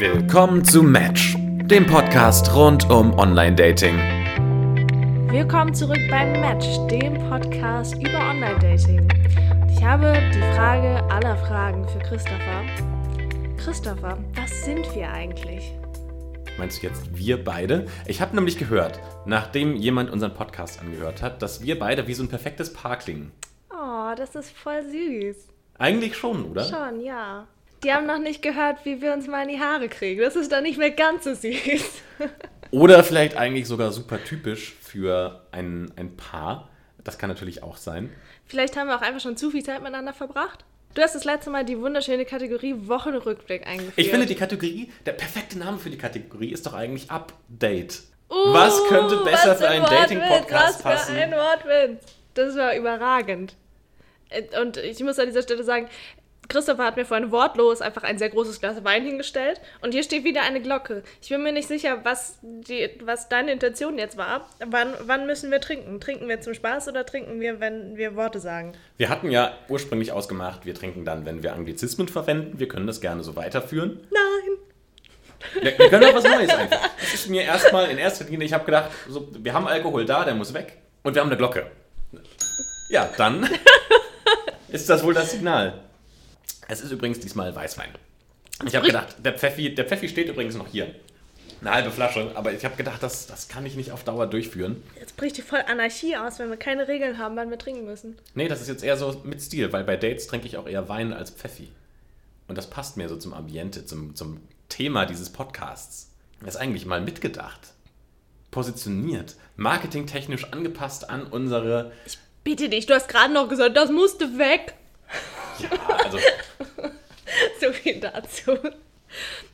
Willkommen zu Match, dem Podcast rund um Online-Dating. Willkommen zurück beim Match, dem Podcast über Online-Dating. Ich habe die Frage aller Fragen für Christopher. Christopher, was sind wir eigentlich? Meinst du jetzt wir beide? Ich habe nämlich gehört, nachdem jemand unseren Podcast angehört hat, dass wir beide wie so ein perfektes Paar klingen. Oh, das ist voll süß. Eigentlich schon, oder? Schon, ja. Die haben noch nicht gehört, wie wir uns mal in die Haare kriegen. Das ist dann nicht mehr ganz so süß. Oder vielleicht eigentlich sogar super typisch für ein, ein Paar. Das kann natürlich auch sein. Vielleicht haben wir auch einfach schon zu viel Zeit miteinander verbracht. Du hast das letzte Mal die wunderschöne Kategorie Wochenrückblick eingeführt. Ich finde die Kategorie, der perfekte Name für die Kategorie ist doch eigentlich Update. Uh, was könnte besser was für einen Dating-Podcast Was passen? für ein Wortwitz. Das war überragend. Äh, Und ich muss an dieser Stelle sagen, Christopher hat mir vorhin wortlos einfach ein sehr großes Glas Wein hingestellt und hier steht wieder eine Glocke. Ich bin mir nicht sicher, was, die, was deine Intention jetzt war. Wann, wann müssen wir trinken? Trinken wir zum Spaß oder trinken wir, wenn wir Worte sagen? Wir hatten ja ursprünglich ausgemacht, wir trinken dann, wenn wir Anglizismen verwenden. Wir können das gerne so weiterführen. Nein. Wir, wir können auch was Neues einfach. Das ist mir erstmal in erster Linie, ich habe gedacht, so, wir haben Alkohol da, der muss weg. Und wir haben eine Glocke. Ja, dann ist das wohl das Signal. Es ist übrigens diesmal Weißwein. Ich habe gedacht, der Pfeffi, der Pfeffi steht übrigens noch hier. Eine halbe Flasche, aber ich habe gedacht, das, das kann ich nicht auf Dauer durchführen. Jetzt bricht die voll Anarchie aus, wenn wir keine Regeln haben, wann wir trinken müssen. Nee, das ist jetzt eher so mit Stil, weil bei Dates trinke ich auch eher Wein als Pfeffi. Und das passt mir so zum Ambiente, zum, zum Thema dieses Podcasts. Das ist eigentlich mal mitgedacht. Positioniert, marketingtechnisch angepasst an unsere. Bitte dich, du hast gerade noch gesagt, das musste weg. Ja, also So viel dazu.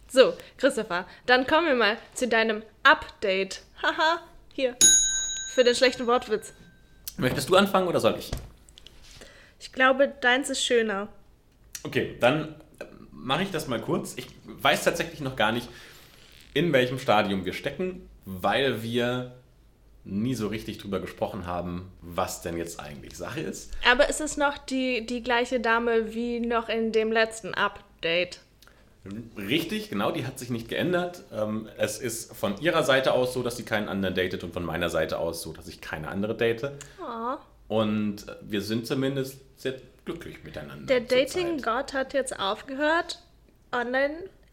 So, Christopher, dann kommen wir mal zu deinem Update. Haha, hier. Für den schlechten Wortwitz. möchtest du anfangen oder soll ich? Ich glaube, deins ist schöner. Okay, dann mache ich das mal kurz. Ich weiß tatsächlich noch gar nicht, in welchem Stadium wir stecken, weil wir nie so richtig drüber gesprochen haben, was denn jetzt eigentlich Sache ist. Aber es ist noch die, die gleiche Dame wie noch in dem letzten Update. Richtig, genau, die hat sich nicht geändert. Ähm, Es ist von ihrer Seite aus so, dass sie keinen anderen datet und von meiner Seite aus so, dass ich keine andere date. Oh. Und wir sind zumindest sehr glücklich miteinander. Der. Dating-Gott hat jetzt aufgehört,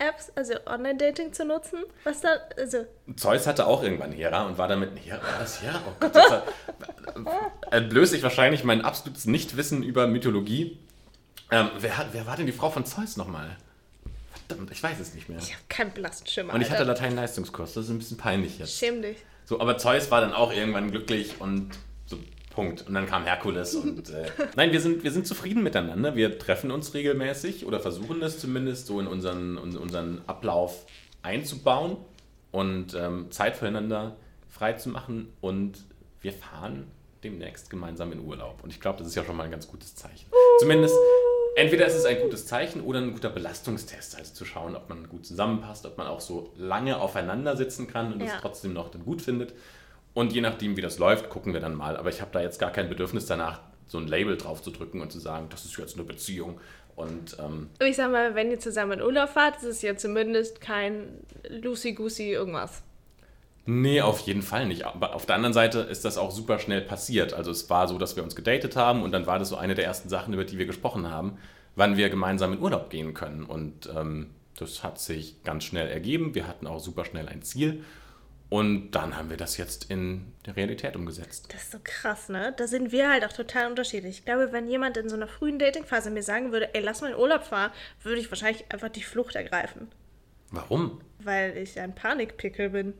Online-Apps, also Online-Dating zu nutzen. Was da, also, Zeus hatte auch irgendwann Hera und war damit. Hera, war das Hera? Oh Gott, das entblöße ich wahrscheinlich mein absolutes Nichtwissen über Mythologie. Ähm, wer, wer war denn die Frau von Zeus nochmal? Verdammt, ich weiß es nicht mehr. ich habe keinen blassen Schimmer. Und ich hatte. Latein-Leistungskurs, das ist ein bisschen peinlich jetzt. Schäm dich. So, aber Zeus war dann auch irgendwann glücklich und so, Punkt. Und dann kam Herkules und äh, nein, wir sind, wir sind zufrieden miteinander. Wir treffen uns regelmäßig oder versuchen das zumindest so in unseren, in unseren Ablauf einzubauen und ähm, Zeit füreinander frei zu machen und wir fahren demnächst gemeinsam in Urlaub. Und ich glaube, das ist ja schon mal ein ganz gutes Zeichen. Zumindest, entweder ist es ein gutes Zeichen oder ein guter Belastungstest, also zu schauen, ob man gut zusammenpasst, ob man auch so lange aufeinander sitzen kann und es Ja. trotzdem noch dann gut findet. Und je nachdem, wie das läuft, gucken wir dann mal. Aber ich habe da jetzt gar kein Bedürfnis danach, so ein Label drauf zu drücken und zu sagen, das ist jetzt eine Beziehung. Und ähm, Ich sag mal, wenn ihr zusammen in Urlaub fahrt, ist es ja zumindest kein Lucy-Goosey irgendwas. Nee, auf jeden Fall nicht. Aber auf der anderen Seite ist das auch super schnell passiert. Also es war so, dass wir uns gedatet haben und dann war das so eine der ersten Sachen, über die wir gesprochen haben, wann wir gemeinsam in Urlaub gehen können. Und ähm, das hat sich ganz schnell ergeben. Wir hatten auch super schnell ein Ziel. Und dann haben wir das jetzt in der Realität umgesetzt. Das ist so krass, ne? Da sind wir halt auch total unterschiedlich. Ich glaube, wenn jemand in so einer frühen Datingphase mir sagen würde, ey, lass mal in Urlaub fahren, würde ich wahrscheinlich einfach die Flucht ergreifen. Warum? Weil ich ein Panikpickel bin.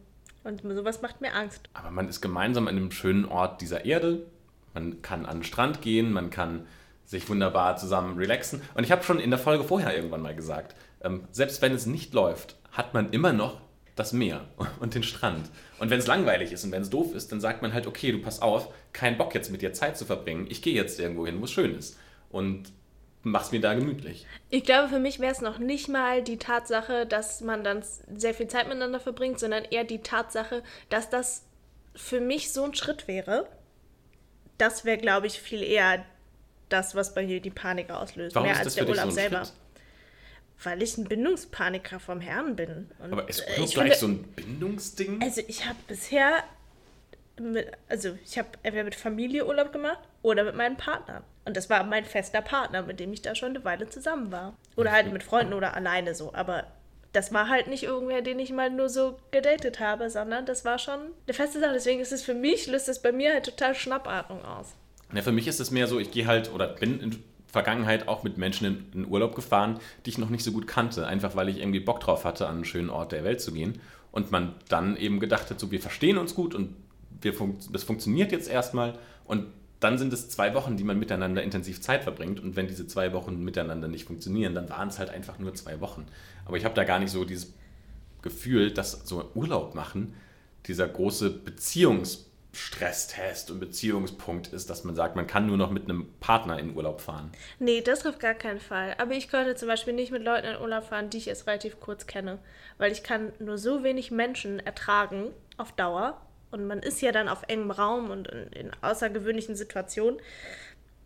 Und sowas macht mir Angst. Aber man ist gemeinsam an einem schönen Ort dieser Erde. Man kann an den Strand gehen, man kann sich wunderbar zusammen relaxen. Und ich habe schon in der Folge vorher irgendwann mal gesagt, ähm, selbst wenn es nicht läuft, hat man immer noch das Meer und den Strand. Und wenn es langweilig ist und wenn es doof ist, dann sagt man halt, okay, du pass auf, kein Bock jetzt mit dir Zeit zu verbringen. Ich gehe jetzt irgendwo hin, wo es schön ist. Und mach's mir da gemütlich. Ich glaube, für mich wäre es noch nicht mal die Tatsache, dass man dann sehr viel Zeit miteinander verbringt, sondern eher die Tatsache, dass das für mich so ein Schritt wäre. Das wäre, glaube ich, viel eher das, was bei mir die Panik auslöst, Warum mehr ist als der so Urlaub ein selber. Schritt? Weil ich ein Bindungspaniker vom Herrn bin. Und Aber ist Urlaub ich gleich finde- so ein Bindungsding? Also ich habe bisher, mit, also ich habe entweder mit Familie Urlaub gemacht oder mit meinen Partnern. Und das war mein fester Partner, mit dem ich da schon eine Weile zusammen war. Oder halt mit Freunden oder alleine so. Aber das war halt nicht irgendwer, den ich mal nur so gedatet habe, sondern das war schon eine feste Sache. Deswegen ist es für mich, löst es bei mir halt total Schnappatmung aus. Ja, für mich ist es mehr so, ich gehe halt oder bin in Vergangenheit auch mit Menschen in, in Urlaub gefahren, die ich noch nicht so gut kannte, einfach weil ich irgendwie Bock drauf hatte, an einen schönen Ort der Welt zu gehen. Und man dann eben gedacht hat, so wir verstehen uns gut und wir fun das funktioniert jetzt erstmal. Und dann sind es zwei Wochen, die man miteinander intensiv Zeit verbringt. Und wenn diese zwei Wochen miteinander nicht funktionieren, dann waren es halt einfach nur zwei Wochen. Aber ich habe da gar nicht so dieses Gefühl, dass so Urlaub machen dieser große Beziehungsstresstest und Beziehungspunkt ist, dass man sagt, man kann nur noch mit einem Partner in Urlaub fahren. Nee, das auf gar keinen Fall. Aber ich könnte zum Beispiel nicht mit Leuten in Urlaub fahren, die ich erst relativ kurz kenne. Weil ich kann nur so wenig Menschen ertragen auf Dauer. Und man ist ja dann auf engem Raum und in, in außergewöhnlichen Situationen.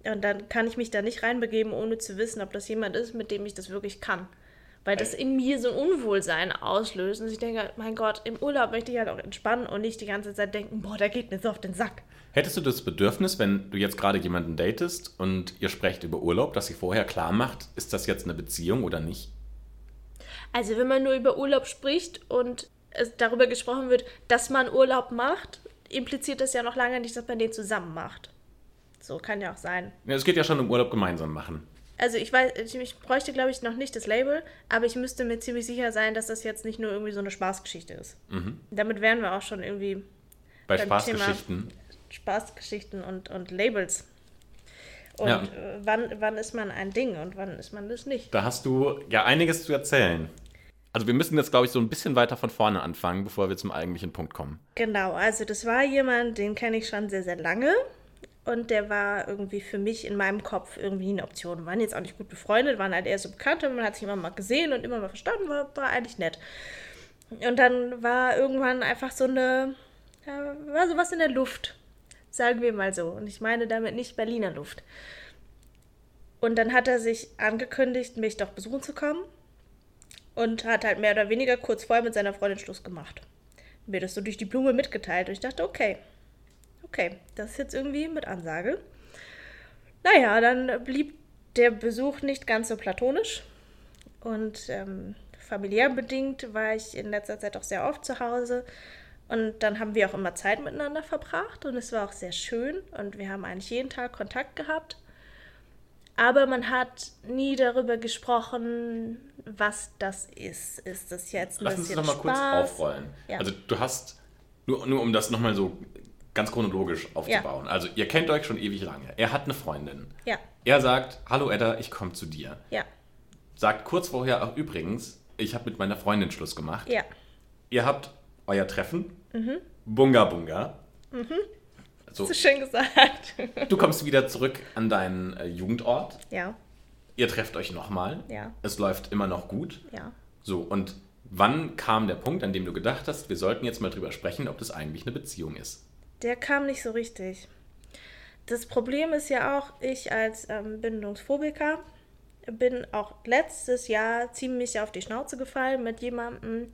Und dann kann ich mich da nicht reinbegeben, ohne zu wissen, ob das jemand ist, mit dem ich das wirklich kann. Weil das in mir so ein Unwohlsein auslöst. Und ich denke, mein Gott, im Urlaub möchte ich halt auch entspannen und nicht die ganze Zeit denken, boah, der geht mir so auf den Sack. Hättest du das Bedürfnis, wenn du jetzt gerade jemanden datest und ihr sprecht über Urlaub, dass sie vorher klar macht, ist das jetzt eine Beziehung oder nicht? Also wenn man nur über Urlaub spricht und es darüber gesprochen wird, dass man Urlaub macht, impliziert das ja noch lange nicht, dass man den zusammen macht. So kann ja auch sein. Ja, es geht ja schon um Urlaub gemeinsam machen. Also ich weiß, ich, bräuchte glaube ich noch nicht das Label, aber ich müsste mir ziemlich sicher sein, dass das jetzt nicht nur irgendwie so eine Spaßgeschichte ist. Damit wären wir auch schon irgendwie Bei Spaßgeschichten. Spaßgeschichten und, und Labels. Und Ja. äh, wann, wann ist man ein Ding und wann ist man das nicht? Da hast du ja einiges zu erzählen. Also wir müssen jetzt, glaube ich, so ein bisschen weiter von vorne anfangen, bevor wir zum eigentlichen Punkt kommen. Genau, also das war jemand, den kenne ich schon sehr, sehr lange. Und der war irgendwie für mich in meinem Kopf irgendwie eine Option. Wir waren jetzt auch nicht gut befreundet, waren halt eher so Bekannte, man hat sich immer mal gesehen und immer mal verstanden, war, war eigentlich nett. Und dann war irgendwann einfach so eine, war so was in der Luft, sagen wir mal so. Und ich meine damit nicht Berliner Luft. Und dann hat er sich angekündigt, mich doch besuchen zu kommen. Und hat halt mehr oder weniger kurz vorher mit seiner Freundin Schluss gemacht mir das so durch die Blume mitgeteilt. Und ich dachte, okay, okay, das ist jetzt irgendwie mit Ansage. Naja, dann blieb der Besuch nicht ganz so platonisch. Und ähm, familiär bedingt war ich in letzter Zeit auch sehr oft zu Hause. Und dann haben wir auch immer Zeit miteinander verbracht. Und es war auch sehr schön. Und wir haben eigentlich jeden Tag Kontakt gehabt. Aber man hat nie darüber gesprochen, was das ist. Ist das jetzt ein Lass uns das noch mal kurz aufrollen. Ja. Also du hast, nur, nur um das nochmal so ganz chronologisch aufzubauen. Also ihr kennt euch schon ewig lange. Er hat eine Freundin. Ja, Er sagt, hallo Edda, ich komme zu dir. ja, Sagt kurz vorher auch übrigens, ich habe mit meiner Freundin Schluss gemacht. ja. Ihr habt euer Treffen. Mhm. Bunga Bunga. So, So schön gesagt. du kommst wieder zurück an deinen äh, Jugendort. ja, Ihr trefft euch nochmal. Ja. Es läuft immer noch gut. ja. So, und wann kam der Punkt, an dem du gedacht hast, wir sollten jetzt mal drüber sprechen, ob das eigentlich eine Beziehung ist? Der kam nicht so richtig. Das Problem ist ja auch, ich als ähm, Bindungsphobiker bin auch letztes Jahr ziemlich auf die Schnauze gefallen mit jemandem,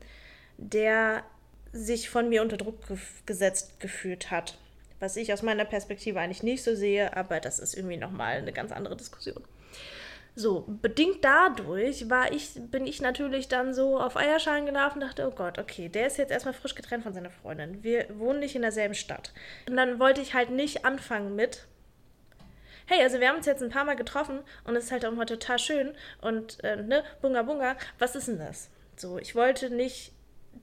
der sich von mir unter Druck ge gesetzt gefühlt hat. Was ich aus meiner Perspektive eigentlich nicht so sehe, aber das ist irgendwie nochmal eine ganz andere Diskussion. So, bedingt dadurch war ich, bin ich natürlich dann so auf Eierschalen gelaufen und dachte, oh Gott, okay, der ist jetzt erstmal frisch getrennt von seiner Freundin. Wir wohnen nicht in derselben Stadt. Und dann wollte ich halt nicht anfangen mit, hey, also wir haben uns jetzt ein paar Mal getroffen und es ist halt auch mal total schön und, äh, ne, bunga bunga, was ist denn das? So, ich wollte nicht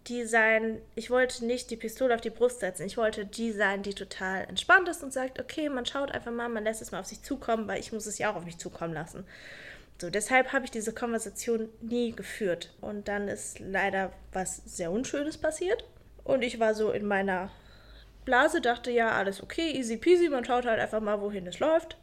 die sein, ich wollte nicht die Pistole auf die Brust setzen. Ich wollte die sein, die total entspannt ist und sagt, okay, man schaut einfach mal, man lässt es mal auf sich zukommen, weil ich muss es ja auch auf mich zukommen lassen. So, deshalb habe ich diese Konversation nie geführt. Und dann ist leider was sehr Unschönes passiert. Und ich war so in meiner Blase, dachte, ja, alles okay, easy peasy, man schaut halt einfach mal, wohin es läuft.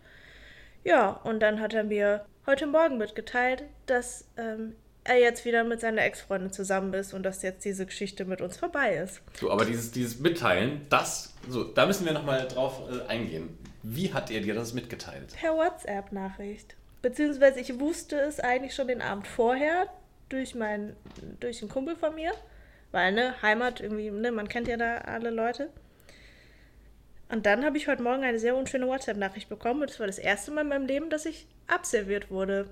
Ja, und dann hat er mir heute Morgen mitgeteilt, dass ähm, er jetzt wieder mit seiner Ex-Freundin zusammen ist und dass jetzt diese Geschichte mit uns vorbei ist. So, aber dieses, dieses Mitteilen, das, so, da müssen wir nochmal drauf äh, eingehen. Wie hat er dir das mitgeteilt? Per WhatsApp-Nachricht. Beziehungsweise ich wusste es eigentlich schon den Abend vorher, durch meinen, durch einen Kumpel von mir. Weil, ne, Heimat, irgendwie, ne, man kennt ja da alle Leute. Und dann habe ich heute Morgen eine sehr unschöne WhatsApp-Nachricht bekommen. Und es war das erste Mal in meinem Leben, dass ich abserviert wurde.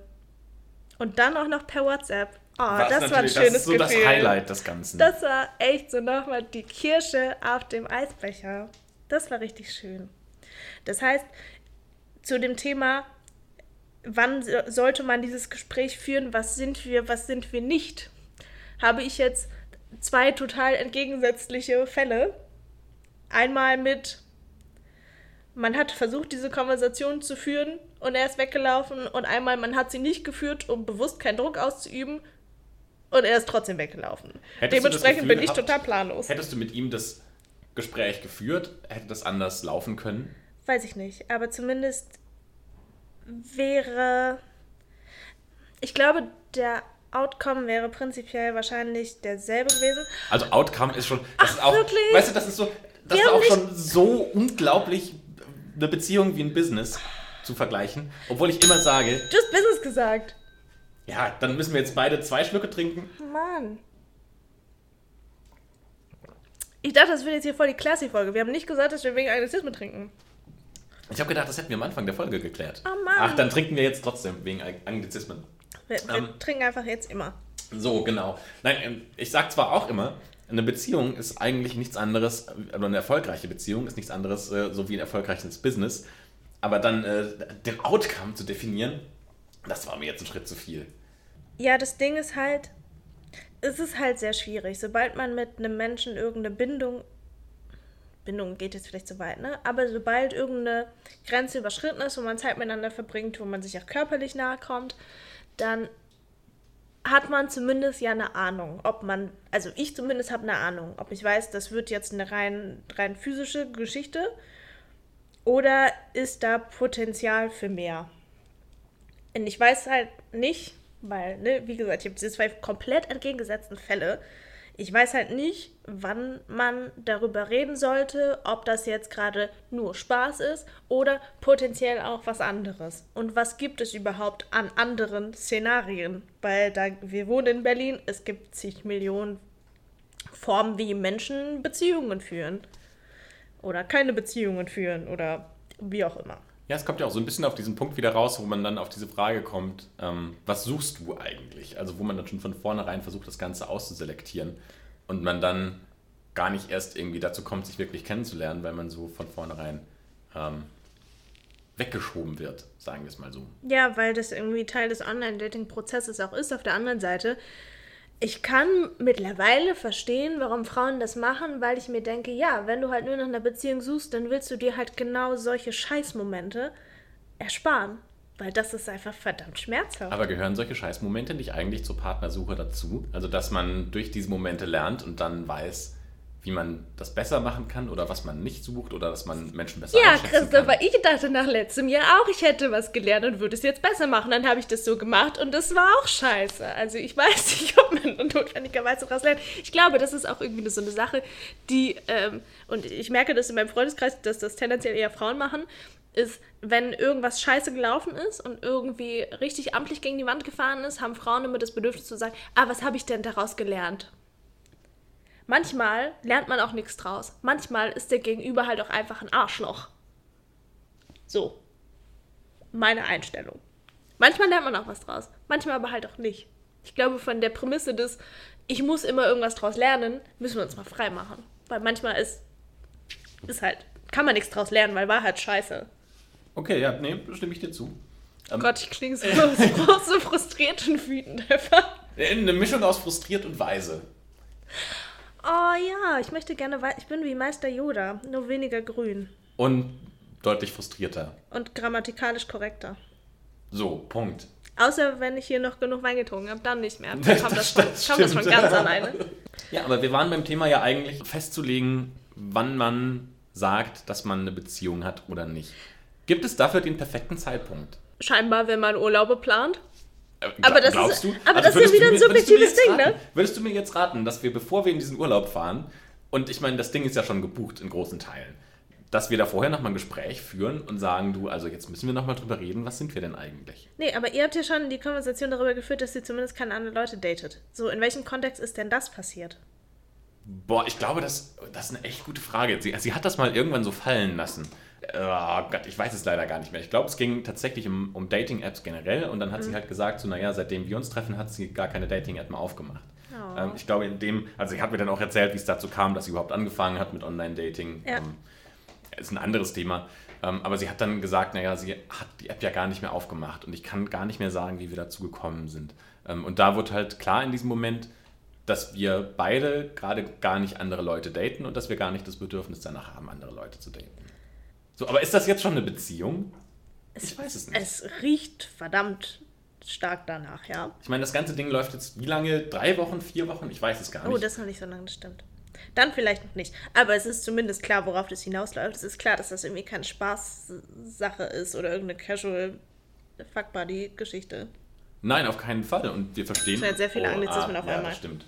Und dann auch noch per WhatsApp. Oh, Was das war ein schönes Das ist so Gefühl. das Highlight des Ganzen. Das war echt so nochmal die Kirsche auf dem Eisbecher. Das war richtig schön. Das heißt, zu dem Thema, wann so- sollte man dieses Gespräch führen, was sind wir, was sind wir nicht, habe ich jetzt zwei total entgegensätzliche Fälle. Einmal mit, man hat versucht, diese Konversation zu führen und er ist weggelaufen und einmal, man hat sie nicht geführt, um bewusst keinen Druck auszuüben und er ist trotzdem weggelaufen. Hättest Dementsprechend bin ich gehabt- total planlos. Hättest du mit ihm das Gespräch geführt, hätte das anders laufen können? Weiß ich nicht, aber zumindest wäre. Ich glaube, der Outcome wäre prinzipiell wahrscheinlich derselbe gewesen. Also Outcome ist schon. Das Ach, ist auch, wirklich? Weißt du, das ist so. Das Wir ist auch schon so unglaublich eine Beziehung wie ein Business zu vergleichen. Obwohl ich immer sage, Du hast Business gesagt. ja, dann müssen wir jetzt beide zwei Schlücke trinken. Mann. Ich dachte, das wird jetzt hier voll die Classy-Folge. Wir haben nicht gesagt, dass wir wegen Anglizismen trinken. Ich habe gedacht, das hätten wir am Anfang der Folge geklärt. Oh Mann. Ach, dann trinken wir jetzt trotzdem wegen Anglizismen. Wir, wir Ähm. trinken einfach jetzt immer. So, genau. Nein, ähm, ich sag zwar auch immer, eine Beziehung ist eigentlich nichts anderes, oder eine erfolgreiche Beziehung ist nichts anderes, äh, so wie ein erfolgreiches Business. Aber dann äh, den Outcome zu definieren, das war mir jetzt ein Schritt zu viel. Ja, das Ding ist halt, es ist halt sehr schwierig. Sobald man mit einem Menschen irgendeine Bindung, Bindung geht jetzt vielleicht zu weit, ne? Aber sobald irgendeine Grenze überschritten ist, wo man Zeit miteinander verbringt, wo man sich auch körperlich nahe kommt, dann hat man zumindest ja eine Ahnung, ob man, also ich zumindest habe eine Ahnung, ob ich weiß, das wird jetzt eine rein, rein physische Geschichte oder ist da Potenzial für mehr. Und ich weiß halt nicht, weil, ne, wie gesagt, ich habe diese zwei komplett entgegengesetzten Fälle. Ich weiß halt nicht, wann man darüber reden sollte, ob das jetzt gerade nur Spaß ist oder potenziell auch was anderes. Und was gibt es überhaupt an anderen Szenarien? Weil da wir wohnen in Berlin, es gibt zig Millionen Formen, wie Menschen Beziehungen führen. Oder keine Beziehungen führen oder wie auch immer. Ja, es kommt ja auch so ein bisschen auf diesen Punkt wieder raus, wo man dann auf diese Frage kommt, ähm, was suchst du eigentlich? Also wo man dann schon von vornherein versucht, das Ganze auszuselektieren und man dann gar nicht erst irgendwie dazu kommt, sich wirklich kennenzulernen, weil man so von vornherein ähm, weggeschoben wird, sagen wir es mal so. Ja, weil das irgendwie Teil des Online-Dating-Prozesses auch ist. Auf der anderen Seite, ich kann mittlerweile verstehen, warum Frauen das machen, weil ich mir denke, ja, wenn du halt nur nach einer Beziehung suchst, dann willst du dir halt genau solche Scheißmomente ersparen. Weil das ist einfach verdammt schmerzhaft. Aber gehören solche Scheißmomente nicht eigentlich zur Partnersuche dazu? Also dass man durch diese Momente lernt und dann weiß, wie man das besser machen kann oder was man nicht sucht oder dass man Menschen besser Ja, einschätzen Christopher, kann. ich dachte nach letztem Jahr auch, ich hätte was gelernt und würde es jetzt besser machen. Dann habe ich das so gemacht und das war auch scheiße. Also ich weiß nicht, ob man notwendigerweise daraus lernt. Ich glaube, das ist auch irgendwie so eine Sache, die, ähm, und ich merke das in meinem Freundeskreis, dass das tendenziell eher Frauen machen, ist, wenn irgendwas scheiße gelaufen ist und irgendwie richtig amtlich gegen die Wand gefahren ist, haben Frauen immer das Bedürfnis zu sagen, ah, was habe ich denn daraus gelernt? Manchmal lernt man auch nichts draus. Manchmal ist der Gegenüber halt auch einfach ein Arschloch. So. Meine Einstellung. Manchmal lernt man auch was draus. Manchmal aber halt auch nicht. Ich glaube, von der Prämisse des, ich muss immer irgendwas draus lernen, müssen wir uns mal frei machen. Weil manchmal ist, ist halt, kann man nichts draus lernen, weil war halt scheiße. Okay, ja, nee, stimme ich dir zu. Ähm, Gott, ich klinge so, so, so frustriert und wütend einfach. Eine Mischung aus frustriert und weise. Oh ja, ich möchte gerne, ich bin wie Meister Yoda, nur weniger grün. Und deutlich frustrierter. Und grammatikalisch korrekter. So, Punkt. Außer wenn ich hier noch genug Wein getrunken habe, dann nicht mehr. Dann kommt das, von, Das kommt das von ganz alleine. Ja, aber wir waren beim Thema ja eigentlich festzulegen, wann man sagt, dass man eine Beziehung hat oder nicht. Gibt es dafür den perfekten Zeitpunkt? Scheinbar, wenn man Urlaube plant. Aber das glaubst ist- du? Also aber das ist ja wieder ein subjektives Ding, ne? Würdest du mir jetzt raten, dass wir, bevor wir in diesen Urlaub fahren, und ich meine, das Ding ist ja schon gebucht in großen Teilen, dass wir da vorher nochmal ein Gespräch führen und sagen, du, also jetzt müssen wir nochmal drüber reden, was sind wir denn eigentlich? Nee, aber ihr habt ja schon die Konversation darüber geführt, dass sie zumindest keine anderen Leute datet. So, in welchem Kontext ist denn das passiert? Boah, ich glaube, das, das ist eine echt gute Frage. Sie, sie hat das mal irgendwann so fallen lassen. Oh Gott, ich weiß es leider gar nicht mehr. Ich glaube, es ging tatsächlich um, um Dating-Apps generell und dann hat mhm. sie halt gesagt, so, naja, seitdem wir uns treffen, hat sie gar keine Dating-App mehr aufgemacht. Oh. Ähm, ich glaube, in dem, also sie hat mir dann auch erzählt, wie es dazu kam, dass sie überhaupt angefangen hat mit Online-Dating. Ja. Ähm, ist ein anderes Thema. Ähm, aber sie hat dann gesagt, naja, sie hat die App ja gar nicht mehr aufgemacht und ich kann gar nicht mehr sagen, wie wir dazu gekommen sind. Ähm, und da wird halt klar in diesem Moment, dass wir beide gerade gar nicht andere Leute daten und dass wir gar nicht das Bedürfnis danach haben, andere Leute zu daten. So, aber ist das jetzt schon eine Beziehung? Es, ich weiß es nicht. Es riecht verdammt stark danach, ja. Ich meine, das ganze Ding läuft jetzt wie lange? Drei Wochen, vier Wochen? Ich weiß es gar oh, nicht. Oh, das ist noch nicht so lange, das stimmt. Dann vielleicht noch nicht. Aber es ist zumindest klar, worauf das hinausläuft. Es ist klar, dass das irgendwie keine Spaßsache ist oder irgendeine casual Fuck Buddy Geschichte. Nein, auf keinen Fall. Und wir verstehen. Das sind sehr viele oh, Anglizismen ah, auf einmal. Ja, stimmt.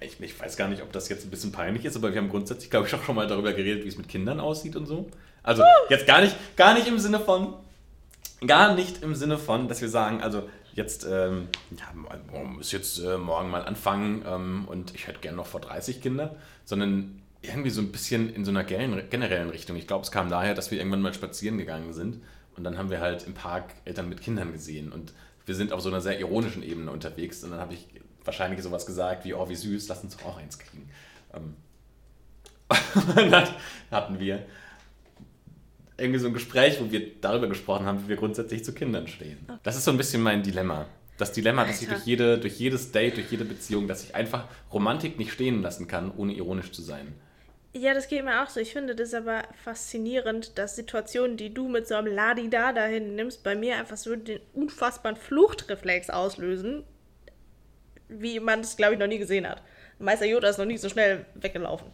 Ich, ich, weiß gar nicht, ob das jetzt ein bisschen peinlich ist, aber wir haben grundsätzlich, glaube ich, auch schon mal darüber geredet, wie es mit Kindern aussieht und so. Also jetzt gar nicht, gar nicht im Sinne von, gar nicht im Sinne von, dass wir sagen, also jetzt, ähm, ja, man muss jetzt äh, morgen mal anfangen ähm, und ich hätte gerne noch vor 30 Kinder, sondern irgendwie so ein bisschen in so einer generellen Richtung. Ich glaube, es kam daher, dass wir irgendwann mal spazieren gegangen sind und dann haben wir halt im Park Eltern mit Kindern gesehen und wir sind auf so einer sehr ironischen Ebene unterwegs und dann habe ich wahrscheinlich sowas gesagt wie, oh, wie süß, lass uns doch auch eins kriegen. Ähm, und dann hatten wir irgendwie so ein Gespräch, wo wir darüber gesprochen haben, wie wir grundsätzlich zu Kindern stehen. Okay. Das ist so ein bisschen mein Dilemma. Das Dilemma, Alter. dass ich durch, jede, durch jedes Date, durch jede Beziehung, dass ich einfach Romantik nicht stehen lassen kann, ohne ironisch zu sein. Ja, das geht mir auch so. Ich finde das aber faszinierend, dass Situationen, die du mit so einem Ladida dahin nimmst, bei mir einfach so den unfassbaren Fluchtreflex auslösen, wie man es, glaube ich, noch nie gesehen hat. Meister Yoda ist noch nie so schnell weggelaufen.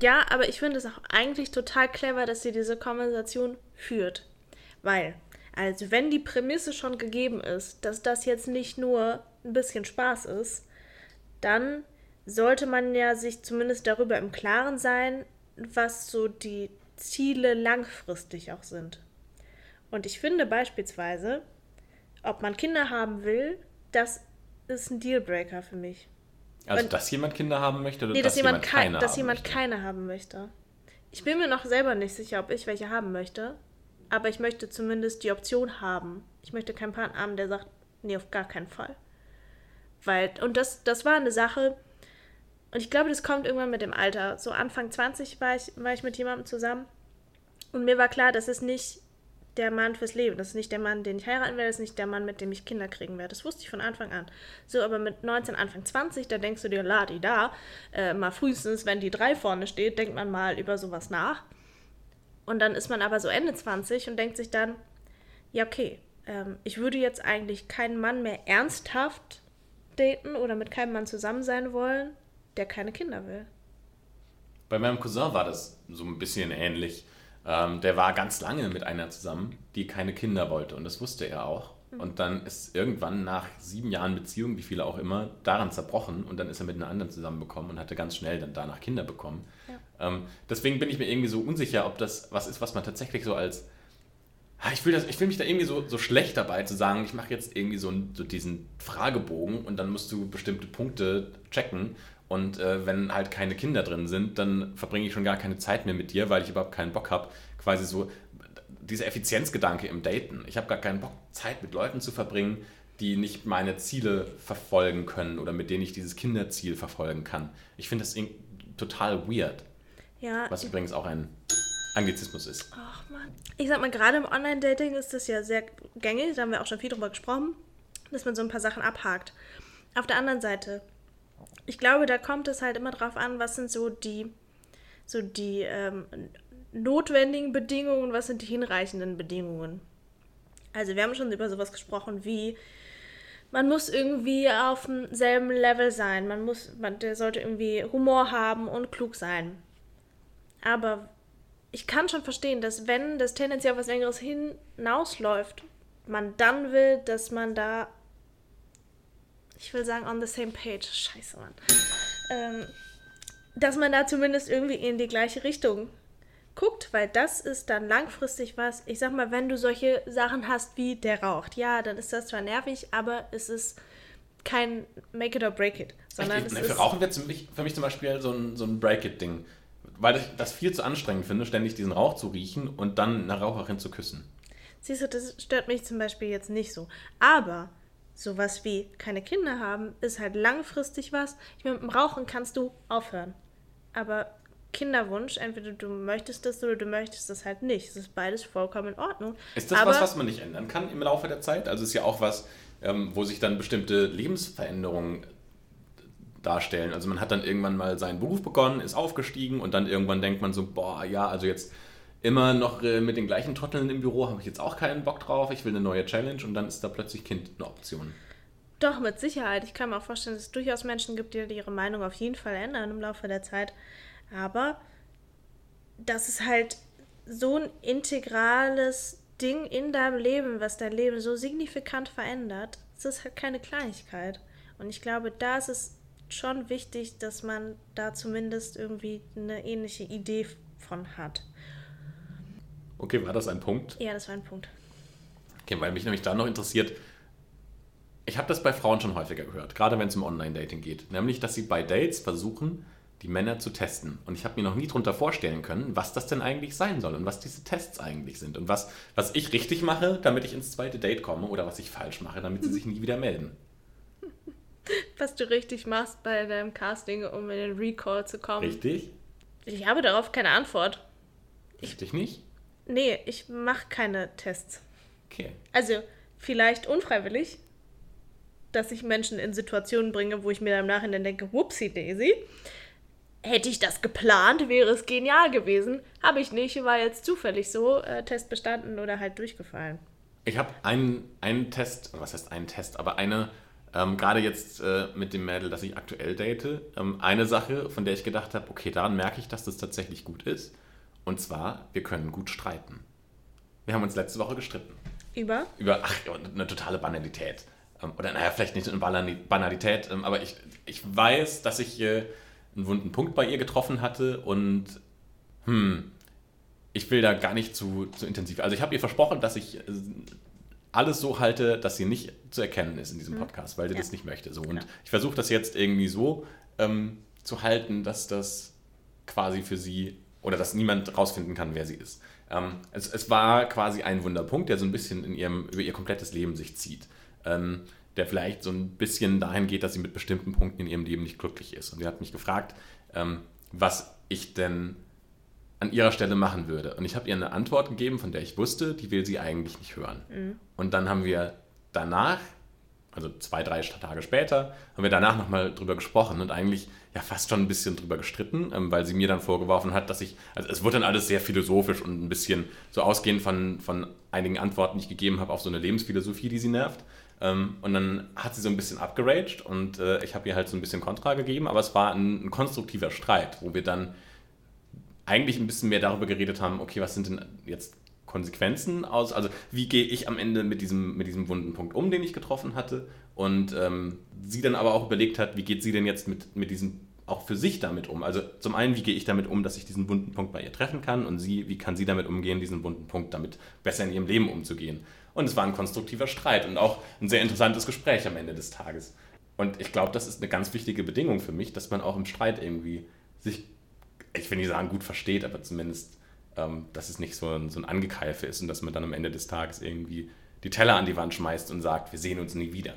Ja, aber ich finde es auch eigentlich total clever, dass sie diese Konversation führt. Weil, also wenn die Prämisse schon gegeben ist, dass das jetzt nicht nur ein bisschen Spaß ist, dann sollte man ja sich zumindest darüber im Klaren sein, was so die Ziele langfristig auch sind. Und ich finde beispielsweise, ob man Kinder haben will, das ist ein Dealbreaker für mich. Also, dass jemand Kinder haben möchte oder nee, dass, dass jemand, jemand keine dass haben jemand möchte? keine haben möchte. Ich bin mir noch selber nicht sicher, ob ich welche haben möchte, aber ich möchte zumindest die Option haben. Ich möchte keinen Partner haben, der sagt, nee, auf gar keinen Fall. Weil, und das, das war eine Sache, und ich glaube, das kommt irgendwann mit dem Alter. So Anfang 20 war ich, war ich mit jemandem zusammen und mir war klar, dass es nicht der Mann fürs Leben. Das ist nicht der Mann, den ich heiraten werde, das ist nicht der Mann, mit dem ich Kinder kriegen werde. Das wusste ich von Anfang an. So, aber mit 19, Anfang 20, da denkst du dir, la di da, äh, mal frühestens, wenn die drei vorne steht, denkt man mal über sowas nach. Und dann ist man aber so Ende 20 und denkt sich dann, ja, okay, ähm, ich würde jetzt eigentlich keinen Mann mehr ernsthaft daten oder mit keinem Mann zusammen sein wollen, der keine Kinder will. Bei meinem Cousin war das so ein bisschen ähnlich. Ähm, der war ganz lange mit einer zusammen, die keine Kinder wollte und das wusste er auch. Mhm. Und dann ist irgendwann nach sieben Jahren Beziehung, wie viele auch immer, daran zerbrochen und dann ist er mit einer anderen zusammengekommen und hatte ganz schnell dann danach Kinder bekommen. Ja. Ähm, deswegen bin ich mir irgendwie so unsicher, ob das was ist, was man tatsächlich so als ah, ich will, das, ich will mich da irgendwie so, so schlecht dabei zu sagen, ich mache jetzt irgendwie so, so, diesen Fragebogen und dann musst du bestimmte Punkte checken und äh, wenn halt keine Kinder drin sind, dann verbringe ich schon gar keine Zeit mehr mit dir, weil ich überhaupt keinen Bock habe. Quasi so dieser Effizienzgedanke im Daten. Ich habe gar keinen Bock, Zeit mit Leuten zu verbringen, die nicht meine Ziele verfolgen können oder mit denen ich dieses Kinderziel verfolgen kann. Ich finde das total weird. Ja. Was übrigens auch ein Anglizismus ist. Ach man. Ich sag mal, gerade im Online-Dating ist das ja sehr gängig, da haben wir auch schon viel drüber gesprochen, dass man so ein paar Sachen abhakt. Auf der anderen Seite, ich glaube, da kommt es halt immer drauf an, was sind so die, so die ähm, notwendigen Bedingungen, was sind die hinreichenden Bedingungen. Also wir haben schon über sowas gesprochen wie man muss irgendwie auf demselben Level sein, man muss, man, der sollte irgendwie Humor haben und klug sein. Aber ich kann schon verstehen, dass wenn das tendenziell auf was Längeres hinausläuft, man dann will, dass man da ich will sagen, on the same page. Scheiße, Mann. Ähm, dass man da zumindest irgendwie in die gleiche Richtung guckt, weil das ist dann langfristig was. Ich sag mal, wenn du solche Sachen hast wie der raucht, ja, dann ist das zwar nervig, aber es ist kein Make it or break it. Sondern Echt, nee, für Rauchen wäre für mich zum Beispiel so ein, so ein Break-it-Ding. Weil ich das viel zu anstrengend finde, ständig diesen Rauch zu riechen und dann eine Raucherin zu küssen. Siehst du, das stört mich zum Beispiel jetzt nicht so. Aber sowas wie keine Kinder haben, ist halt langfristig was. Ich meine, mit dem Rauchen kannst du aufhören. Aber Kinderwunsch, entweder du möchtest das oder du möchtest das halt nicht. Es ist beides vollkommen in Ordnung. Ist das Aber was, was man nicht ändern kann im Laufe der Zeit? Also ist ja auch was, ähm, wo sich dann bestimmte Lebensveränderungen darstellen. Also man hat dann irgendwann mal seinen Beruf begonnen, ist aufgestiegen und dann irgendwann denkt man so, boah, ja, also jetzt immer noch äh, mit den gleichen Trotteln im Büro habe ich jetzt auch keinen Bock drauf, ich will eine neue Challenge und dann ist da plötzlich Kind eine Option. Doch, mit Sicherheit. Ich kann mir auch vorstellen, dass es durchaus Menschen gibt, die ihre Meinung auf jeden Fall ändern im Laufe der Zeit. Aber das ist halt so ein integrales Ding in deinem Leben, was dein Leben so signifikant verändert. Es ist halt keine Kleinigkeit. Und ich glaube, da ist es schon wichtig, dass man da zumindest irgendwie eine ähnliche Idee von hat. Okay, war das ein Punkt? Ja, das war ein Punkt. Okay, weil mich nämlich da noch interessiert, ich habe das bei Frauen schon häufiger gehört, gerade wenn es um Online-Dating geht, nämlich, dass sie bei Dates versuchen, die Männer zu testen. Und ich habe mir noch nie darunter vorstellen können, was das denn eigentlich sein soll und was diese Tests eigentlich sind und was, was ich richtig mache, damit ich ins zweite Date komme oder was ich falsch mache, damit sie sich nie wieder melden. Was du richtig machst bei deinem Casting, um in den Recall zu kommen. Richtig? Ich habe darauf keine Antwort. Richtig nicht? Nee, ich mache keine Tests. Okay. Also, vielleicht unfreiwillig, dass ich Menschen in Situationen bringe, wo ich mir im Nachhinein denke, whoopsie daisy. Hätte ich das geplant, wäre es genial gewesen. Habe ich nicht, war jetzt zufällig so, äh, Test bestanden oder halt durchgefallen. Ich habe einen, einen Test, was heißt einen Test, aber eine, ähm, gerade jetzt äh, mit dem Mädel, das ich aktuell date, ähm, eine Sache, von der ich gedacht habe, okay, daran merke ich, dass das tatsächlich gut ist. Und zwar, wir können gut streiten. Wir haben uns letzte Woche gestritten. Über? Über, ach, eine totale Banalität. Ähm, oder naja, vielleicht nicht eine Banalität, ähm, aber ich, ich weiß, dass ich äh, einen wunden Punkt bei ihr getroffen hatte und hm, ich will da gar nicht zu, zu intensiv. Also ich habe ihr versprochen, dass ich äh, alles so halte, dass sie nicht zu erkennen ist in diesem mhm. Podcast, weil sie ja. das nicht möchte. So. Und genau. ich versuche das jetzt irgendwie so ähm, zu halten, dass das quasi für sie oder dass niemand rausfinden kann, wer sie ist. Ähm, es, es, war quasi ein Wunderpunkt, der so ein bisschen in ihrem, über ihr komplettes Leben sich zieht. Ähm, der vielleicht so ein bisschen dahin geht, dass sie mit bestimmten Punkten in ihrem Leben nicht glücklich ist. Und sie hat mich gefragt, ähm, was ich denn an ihrer Stelle machen würde. Und ich habe ihr eine Antwort gegeben, von der ich wusste, die will sie eigentlich nicht hören. Mhm. Und dann haben wir danach, also zwei, drei Tage später, haben wir danach nochmal drüber gesprochen und eigentlich ja fast schon ein bisschen drüber gestritten, ähm, weil sie mir dann vorgeworfen hat, dass ich, also es wurde dann alles sehr philosophisch und ein bisschen so ausgehend von, von einigen Antworten, die ich gegeben habe auf so eine Lebensphilosophie, die sie nervt. Ähm, und dann hat sie so ein bisschen abgeraged und äh, ich habe ihr halt so ein bisschen Kontra gegeben, aber es war ein, ein, konstruktiver Streit, wo wir dann eigentlich ein bisschen mehr darüber geredet haben, okay, was sind denn jetzt Konsequenzen aus, also wie gehe ich am Ende mit diesem, mit diesem wunden Punkt um, den ich getroffen hatte und ähm, sie dann aber auch überlegt hat, wie geht sie denn jetzt mit, mit diesem auch für sich damit um? Also zum einen, wie gehe ich damit um, dass ich diesen wunden Punkt bei ihr treffen kann und sie, wie kann sie damit umgehen, diesen wunden Punkt damit besser in ihrem Leben umzugehen? Und es war ein konstruktiver Streit und auch ein sehr interessantes Gespräch am Ende des Tages. Und ich glaube, das ist eine ganz wichtige Bedingung für mich, dass man auch im Streit irgendwie sich, ich will nicht sagen gut versteht, aber zumindest, dass es nicht so ein, so ein Angekeife ist und dass man dann am Ende des Tages irgendwie die Teller an die Wand schmeißt und sagt, wir sehen uns nie wieder.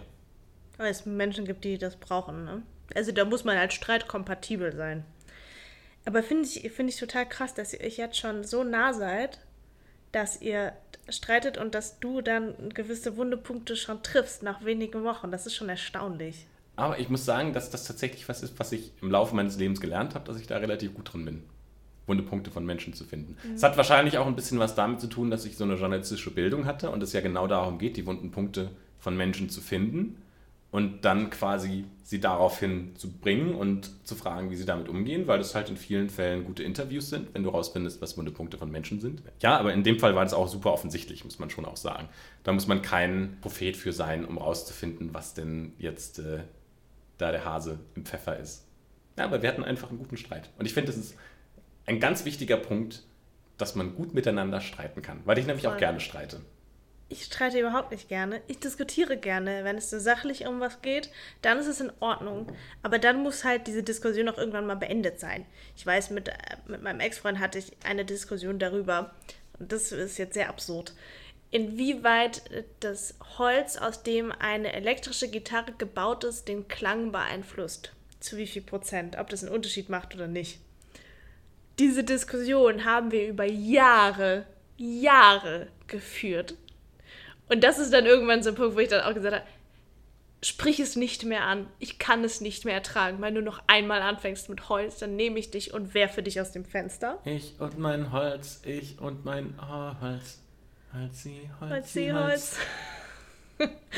Weil es Menschen gibt, die das brauchen. Ne? Also da muss man als Streit kompatibel sein. Aber finde ich, find ich total krass, dass ihr euch jetzt schon so nah seid, dass ihr streitet und dass du dann gewisse Wundepunkte schon triffst nach wenigen Wochen. Das ist schon erstaunlich. Aber ich muss sagen, dass das tatsächlich was ist, was ich im Laufe meines Lebens gelernt habe, dass ich da relativ gut drin bin. Wundepunkte von Menschen zu finden. Mhm. Es hat wahrscheinlich auch ein bisschen was damit zu tun, dass ich so eine journalistische Bildung hatte und es ja genau darum geht, die wunden Punkte von Menschen zu finden und dann quasi sie daraufhin zu bringen und zu fragen, wie sie damit umgehen, weil das halt in vielen Fällen gute Interviews sind, wenn du rausfindest, was Wundepunkte von Menschen sind. Ja, aber in dem Fall war das auch super offensichtlich, muss man schon auch sagen. Da muss man kein Prophet für sein, um rauszufinden, was denn jetzt äh, da der Hase im Pfeffer ist. Ja, aber wir hatten einfach einen guten Streit. Und ich finde, das ist ein ganz wichtiger Punkt, dass man gut miteinander streiten kann. Weil ich nämlich Voll. auch gerne streite. Ich streite überhaupt nicht gerne. Ich diskutiere gerne. Wenn es so sachlich um was geht, dann ist es in Ordnung. Aber dann muss halt diese Diskussion auch irgendwann mal beendet sein. Ich weiß, mit, äh, mit meinem Ex-Freund hatte ich eine Diskussion darüber. Und das ist jetzt sehr absurd. Inwieweit das Holz, aus dem eine elektrische Gitarre gebaut ist, den Klang beeinflusst. Zu wie viel Prozent. Ob das einen Unterschied macht oder nicht. Diese Diskussion haben wir über Jahre, Jahre geführt. Und das ist dann irgendwann so ein Punkt, wo ich dann auch gesagt habe, sprich es nicht mehr an. Ich kann es nicht mehr ertragen. Wenn du noch einmal anfängst mit Holz, dann nehme ich dich und werfe dich aus dem Fenster. Ich und mein Holz, ich und mein Holz. Holz, Holz, Holz, sie, sie, Holz. Holz.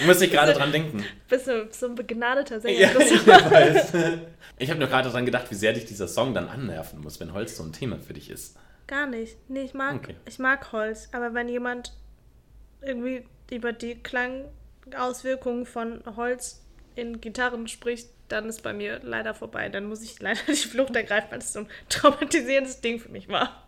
Muss ich gerade dran denken. Bist du so ein begnadeter Sänger? Ja, ich weiß. Ich habe nur gerade dran gedacht, wie sehr dich dieser Song dann annerven muss, wenn Holz so ein Thema für dich ist. Gar nicht. Nee, ich mag, Okay. ich mag Holz. Aber wenn jemand irgendwie über die Klangauswirkungen von Holz in Gitarren spricht, dann ist bei mir leider vorbei. Dann muss ich leider die Flucht ergreifen, weil es so ein traumatisierendes Ding für mich war.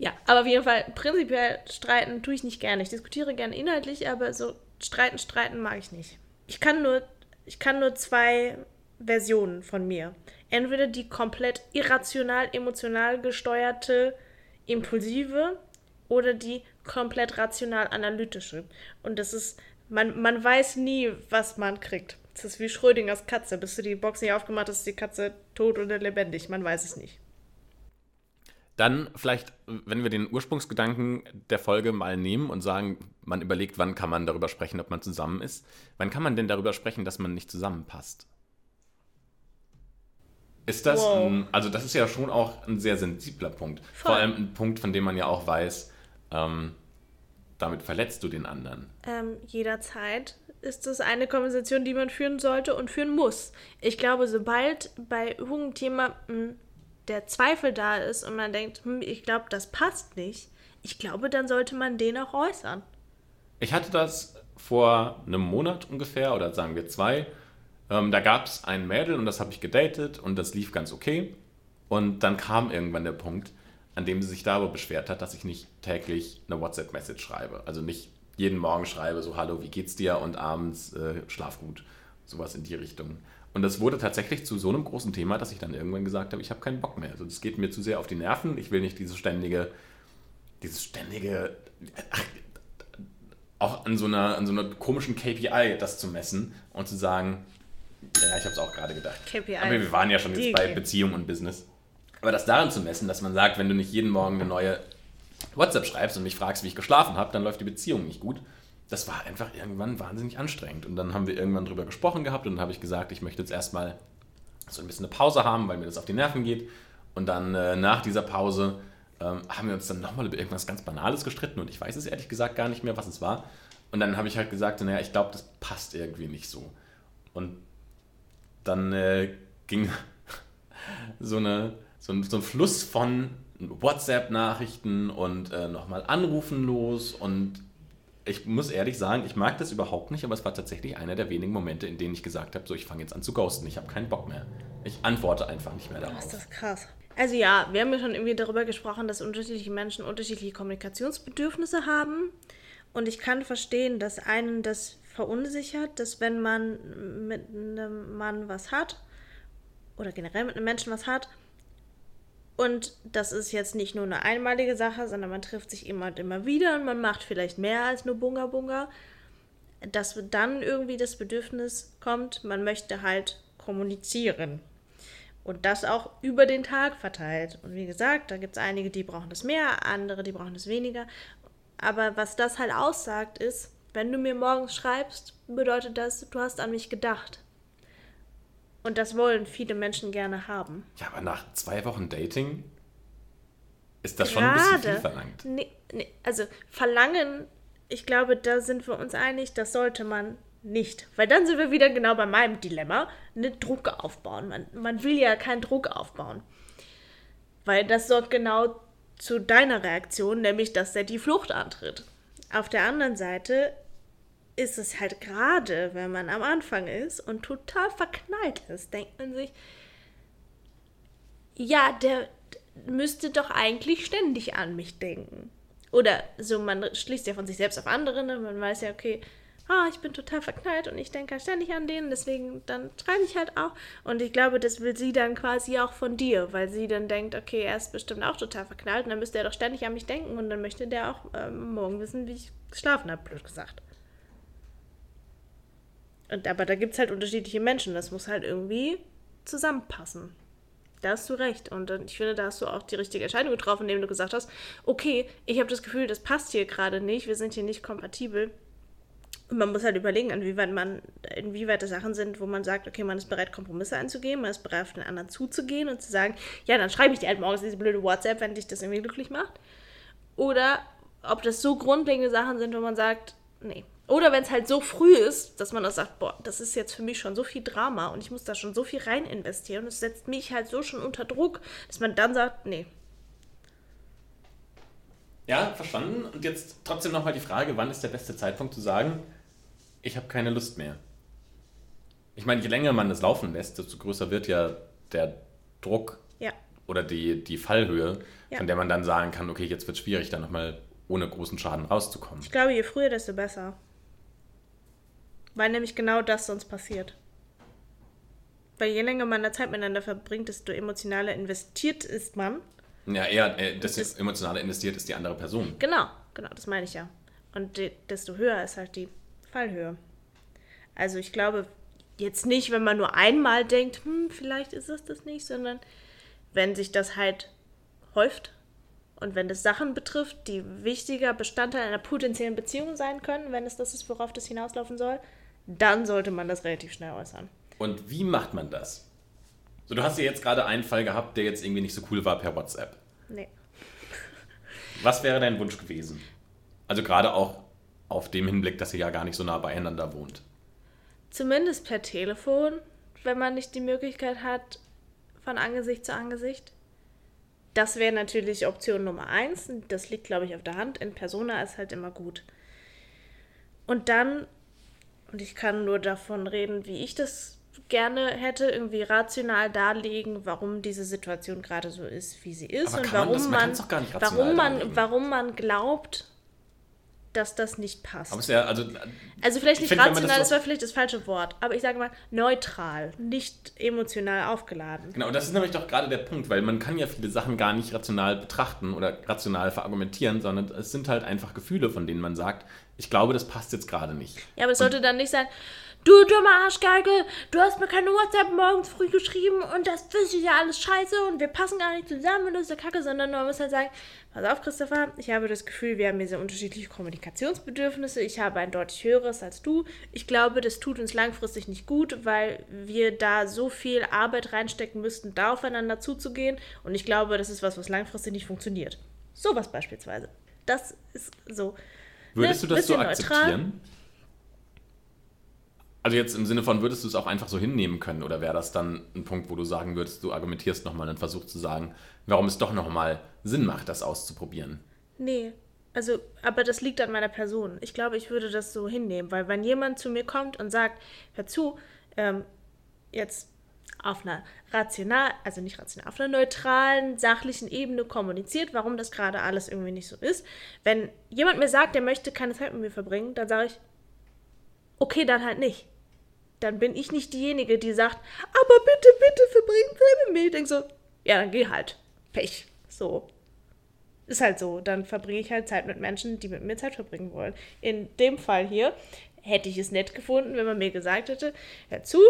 Ja, aber auf jeden Fall, prinzipiell streiten tue ich nicht gerne. Ich diskutiere gerne inhaltlich, aber so streiten, streiten mag ich nicht. Ich kann nur, ich kann nur zwei Versionen von mir. Entweder die komplett irrational, emotional gesteuerte, impulsive oder die komplett rational analytische. Und das ist, man, man weiß nie, was man kriegt. Das ist wie Schrödingers Katze. Bis du die Box nicht aufgemacht hast, ist die Katze tot oder lebendig. Man weiß es nicht. Dann vielleicht, wenn wir den Ursprungsgedanken der Folge mal nehmen und sagen, man überlegt, wann kann man darüber sprechen, ob man zusammen ist. Wann kann man denn darüber sprechen, dass man nicht zusammenpasst? Ist das, Wow. ein, also das ist ja schon auch ein sehr sensibler Punkt. Voll. Vor allem ein Punkt, von dem man ja auch weiß, ähm, damit verletzt du den anderen. ähm, jederzeit ist es eine Konversation, die man führen sollte und führen muss. Ich glaube, sobald bei irgendeinem Thema mh, der Zweifel da ist und man denkt, hm, ich glaube, das passt nicht, ich glaube, dann sollte man den auch äußern. Ich hatte das vor einem Monat ungefähr oder sagen wir zwei. Ähm, da gab es ein Mädel und das habe ich gedatet und das lief ganz okay. Und dann kam irgendwann der Punkt, an dem sie sich darüber beschwert hat, dass ich nicht täglich eine WhatsApp-Message schreibe. Also nicht jeden Morgen schreibe, so Hallo, wie geht's dir? Und abends äh, schlaf gut. Sowas in die Richtung. Und das wurde tatsächlich zu so einem großen Thema, dass ich dann irgendwann gesagt habe, ich habe keinen Bock mehr. Also das geht mir zu sehr auf die Nerven. Ich will nicht dieses ständige, dieses ständige, ach, auch an so, einer, an so einer komischen KPI das zu messen und zu sagen, ja, ich habe es auch gerade gedacht. KPI. Aber wir waren ja schon jetzt bei. Beziehung und Business. Aber das daran zu messen, dass man sagt, wenn du nicht jeden Morgen eine neue WhatsApp schreibst und mich fragst, wie ich geschlafen habe, dann läuft die Beziehung nicht gut. Das war einfach irgendwann wahnsinnig anstrengend. Und dann haben wir irgendwann drüber gesprochen gehabt und dann habe ich gesagt, ich möchte jetzt erstmal so ein bisschen eine Pause haben, weil mir das auf die Nerven geht. Und dann äh, nach dieser Pause ähm, haben wir uns dann nochmal über irgendwas ganz Banales gestritten und ich weiß es ehrlich gesagt gar nicht mehr, was es war. Und dann habe ich halt gesagt, naja, ich glaube, das passt irgendwie nicht so. Und dann äh, ging so, eine, so, ein, so ein Fluss von WhatsApp-Nachrichten und äh, nochmal Anrufen los. Und ich muss ehrlich sagen, ich mag das überhaupt nicht, aber es war tatsächlich einer der wenigen Momente, in denen ich gesagt habe, so, ich fange jetzt an zu ghosten, ich habe keinen Bock mehr. Ich antworte einfach nicht mehr Ist darauf. das krass. Also ja, wir haben ja schon irgendwie darüber gesprochen, dass unterschiedliche Menschen unterschiedliche Kommunikationsbedürfnisse haben. Und ich kann verstehen, dass einen das verunsichert, dass wenn man mit einem Mann was hat oder generell mit einem Menschen was hat, und das ist jetzt nicht nur eine einmalige Sache, sondern man trifft sich immer und immer wieder und man macht vielleicht mehr als nur Bunga Bunga, dass dann irgendwie das Bedürfnis kommt, man möchte halt kommunizieren. Und das auch über den Tag verteilt. Und wie gesagt, da gibt es einige, die brauchen das mehr, andere, die brauchen das weniger. Aber was das halt aussagt, ist, wenn du mir morgens schreibst, bedeutet das, du hast an mich gedacht. Und das wollen viele Menschen gerne haben. Ja, aber nach zwei Wochen Dating ist das schon ein bisschen viel Gerade. verlangt. Nee, nee, also verlangen, ich glaube, da sind wir uns einig, das sollte man nicht. Weil dann sind wir wieder genau bei meinem Dilemma, ne, Druck aufbauen. Man, man will ja keinen Druck aufbauen. Weil das sorgt genau zu deiner Reaktion, nämlich dass er die Flucht antritt. Auf der anderen Seite ist es halt gerade, wenn man am Anfang ist und total verknallt ist, denkt man sich, ja, der, müsste doch eigentlich ständig an mich denken. Oder so, man schließt ja von sich selbst auf andere, ne? man weiß ja, okay, ah, ich bin total verknallt und ich denke halt ständig an den, deswegen dann schreibe ich halt auch. Und ich glaube, das will sie dann quasi auch von dir, weil sie dann denkt, okay, er ist bestimmt auch total verknallt und dann müsste er doch ständig an mich denken und dann möchte der auch ähm, morgen wissen, wie ich geschlafen habe, blöd gesagt. Und aber da gibt es halt unterschiedliche Menschen, das muss halt irgendwie zusammenpassen. Da hast du recht. Und ich finde, da hast du auch die richtige Entscheidung getroffen, indem du gesagt hast, okay, ich habe das Gefühl, das passt hier gerade nicht, wir sind hier nicht kompatibel. Und man muss halt überlegen, inwieweit man, inwieweit das Sachen sind, wo man sagt, okay, man ist bereit, Kompromisse einzugehen, man ist bereit, auf den anderen zuzugehen und zu sagen, ja, dann schreibe ich dir halt morgens diese blöde WhatsApp, wenn dich das irgendwie glücklich macht. Oder ob das so grundlegende Sachen sind, wo man sagt, nee. Oder wenn es halt so früh ist, dass man auch sagt, boah, das ist jetzt für mich schon so viel Drama und ich muss da schon so viel rein investieren und es setzt mich halt so schon unter Druck, dass man dann sagt, nee. Ja, verstanden. Und jetzt trotzdem nochmal die Frage, wann ist der beste Zeitpunkt zu sagen, ich habe keine Lust mehr. Ich meine, je länger man das laufen lässt, desto größer wird ja der Druck ja. oder die, die Fallhöhe, ja. von der man dann sagen kann, okay, jetzt wird es schwierig, da nochmal ohne großen Schaden rauszukommen. Ich glaube, je früher, desto besser. Weil nämlich genau das sonst passiert. Weil je länger man da Zeit miteinander verbringt, desto emotionaler investiert ist man. Ja, eher, äh, desto emotionaler investiert ist die andere Person. Genau, genau, das meine ich ja. Und desto höher ist halt die Fallhöhe. Also ich glaube jetzt nicht, wenn man nur einmal denkt, hm, vielleicht ist es das nicht, sondern wenn sich das halt häuft und wenn es Sachen betrifft, die wichtiger Bestandteil einer potenziellen Beziehung sein können, wenn es das ist, worauf das hinauslaufen soll, dann sollte man das relativ schnell äußern. Und wie macht man das? So, du hast ja jetzt gerade einen Fall gehabt, der jetzt irgendwie nicht so cool war per WhatsApp. Nee. Was wäre dein Wunsch gewesen? Also gerade auch auf dem Hinblick, dass ihr ja gar nicht so nah beieinander wohnt. Zumindest per Telefon, wenn man nicht die Möglichkeit hat, von Angesicht zu Angesicht. Das wäre natürlich Option Nummer eins. Das liegt, glaube ich, auf der Hand. In Persona ist halt immer gut. Und dann, und ich kann nur davon reden, wie ich das gerne hätte, irgendwie rational darlegen, warum diese Situation gerade so ist, wie sie ist. Und warum man, man, warum man, warum man glaubt, dass das nicht passt. Aber ja, also, also vielleicht nicht rational, das, das, war vielleicht das falsche Wort, aber ich sage mal neutral, nicht emotional aufgeladen. Genau, und das ist nämlich doch gerade der Punkt, weil man kann ja viele Sachen gar nicht rational betrachten oder rational verargumentieren, sondern es sind halt einfach Gefühle, von denen man sagt, ich glaube, das passt jetzt gerade nicht. Ja, aber es sollte dann nicht sein, Du dumme Arschgeige, du hast mir keine WhatsApp morgens früh geschrieben und das ist ja alles scheiße und wir passen gar nicht zusammen und das ist ja kacke, sondern man muss halt sagen, pass auf, Christopher, ich habe das Gefühl, wir haben hier sehr unterschiedliche Kommunikationsbedürfnisse. Ich habe ein deutlich höheres als du. Ich glaube, das tut uns langfristig nicht gut, weil wir da so viel Arbeit reinstecken müssten, da aufeinander zuzugehen. Und ich glaube, das ist was, was langfristig nicht funktioniert. Sowas beispielsweise. Das ist so. Würdest ne, du das so akzeptieren? Neutral. Also jetzt im Sinne von, würdest du es auch einfach so hinnehmen können oder wäre das dann ein Punkt, wo du sagen würdest, du argumentierst nochmal und versuchst zu sagen, warum es doch nochmal Sinn macht, das auszuprobieren? Nee, also, aber das liegt an meiner Person. Ich glaube, ich würde das so hinnehmen, weil wenn jemand zu mir kommt und sagt, hör zu, ähm, jetzt auf einer rational, also nicht rational, auf einer neutralen, sachlichen Ebene kommuniziert, warum das gerade alles irgendwie nicht so ist. Wenn jemand mir sagt, der möchte keine Zeit mit mir verbringen, dann sage ich, okay, dann halt nicht. Dann bin ich nicht diejenige, die sagt, aber bitte, bitte verbring Zeit mit mir. Ich denke so, ja, dann geh halt. Pech. So. Ist halt so. Dann verbringe ich halt Zeit mit Menschen, die mit mir Zeit verbringen wollen. In dem Fall hier hätte ich es nett gefunden, wenn man mir gesagt hätte, hör zu,